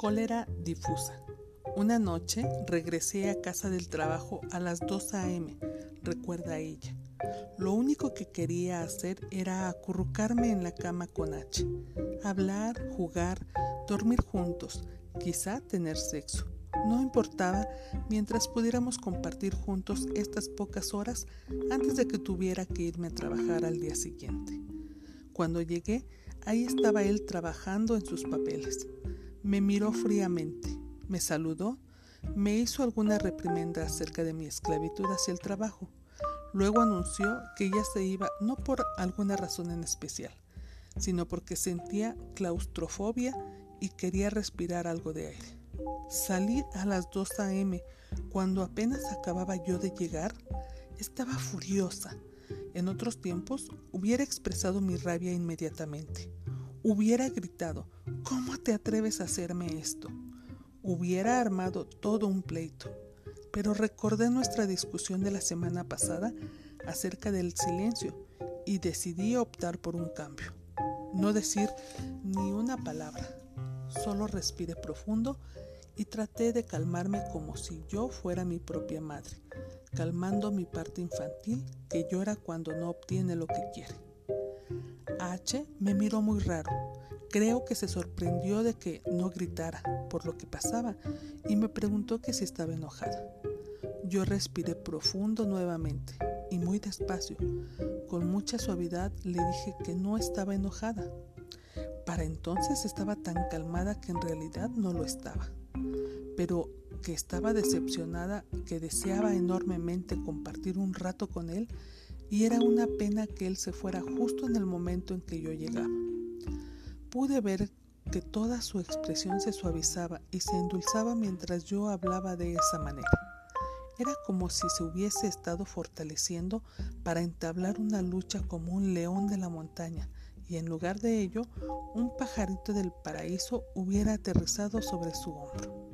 Cólera difusa. Una noche regresé a casa del trabajo a las 2 a.m., recuerda ella. Lo único que quería hacer era acurrucarme en la cama con H, hablar, jugar, dormir juntos, quizá tener sexo. No importaba mientras pudiéramos compartir juntos estas pocas horas antes de que tuviera que irme a trabajar al día siguiente. Cuando llegué, ahí estaba él trabajando en sus papeles. Me miró fríamente, me saludó, me hizo alguna reprimenda acerca de mi esclavitud hacia el trabajo. Luego anunció que ya se iba no por alguna razón en especial, sino porque sentía claustrofobia y quería respirar algo de aire. Salí a las 2 a.m. cuando apenas acababa yo de llegar. Estaba furiosa. En otros tiempos hubiera expresado mi rabia inmediatamente. Hubiera gritado, ¿cómo te atreves a hacerme esto? Hubiera armado todo un pleito. Pero recordé nuestra discusión de la semana pasada acerca del silencio y decidí optar por un cambio. No decir ni una palabra. Solo respiré profundo y traté de calmarme como si yo fuera mi propia madre, calmando mi parte infantil que llora cuando no obtiene lo que quiere. H me miró muy raro. Creo que se sorprendió de que no gritara por lo que pasaba y me preguntó que si estaba enojada. Yo respiré profundo nuevamente y muy despacio. Con mucha suavidad le dije que no estaba enojada. Para entonces estaba tan calmada que en realidad no lo estaba, pero que estaba decepcionada, que deseaba enormemente compartir un rato con él y era una pena que él se fuera justo en el momento en que yo llegaba. Pude ver que toda su expresión se suavizaba y se endulzaba mientras yo hablaba de esa manera. Era como si se hubiese estado fortaleciendo para entablar una lucha como un león de la montaña, y en lugar de ello, un pajarito del paraíso hubiera aterrizado sobre su hombro.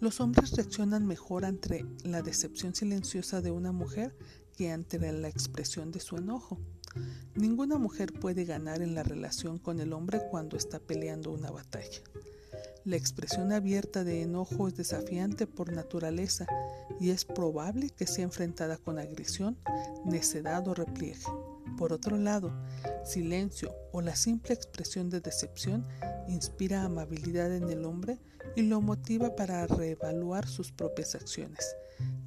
Los hombres reaccionan mejor ante la decepción silenciosa de una mujer que ante la expresión de su enojo. Ninguna mujer puede ganar en la relación con el hombre cuando está peleando una batalla. La expresión abierta de enojo es desafiante por naturaleza y es probable que sea enfrentada con agresión, necedad o repliegue. Por otro lado, silencio o la simple expresión de decepción inspira amabilidad en el hombre y lo motiva para reevaluar sus propias acciones,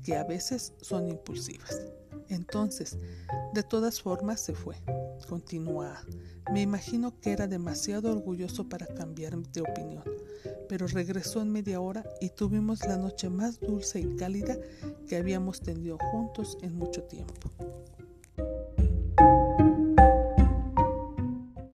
que a veces son impulsivas. Entonces, de todas formas se fue. Continúa. Me imagino que era demasiado orgulloso para cambiar de opinión, pero regresó en media hora y tuvimos la noche más dulce y cálida que habíamos tenido juntos en mucho tiempo.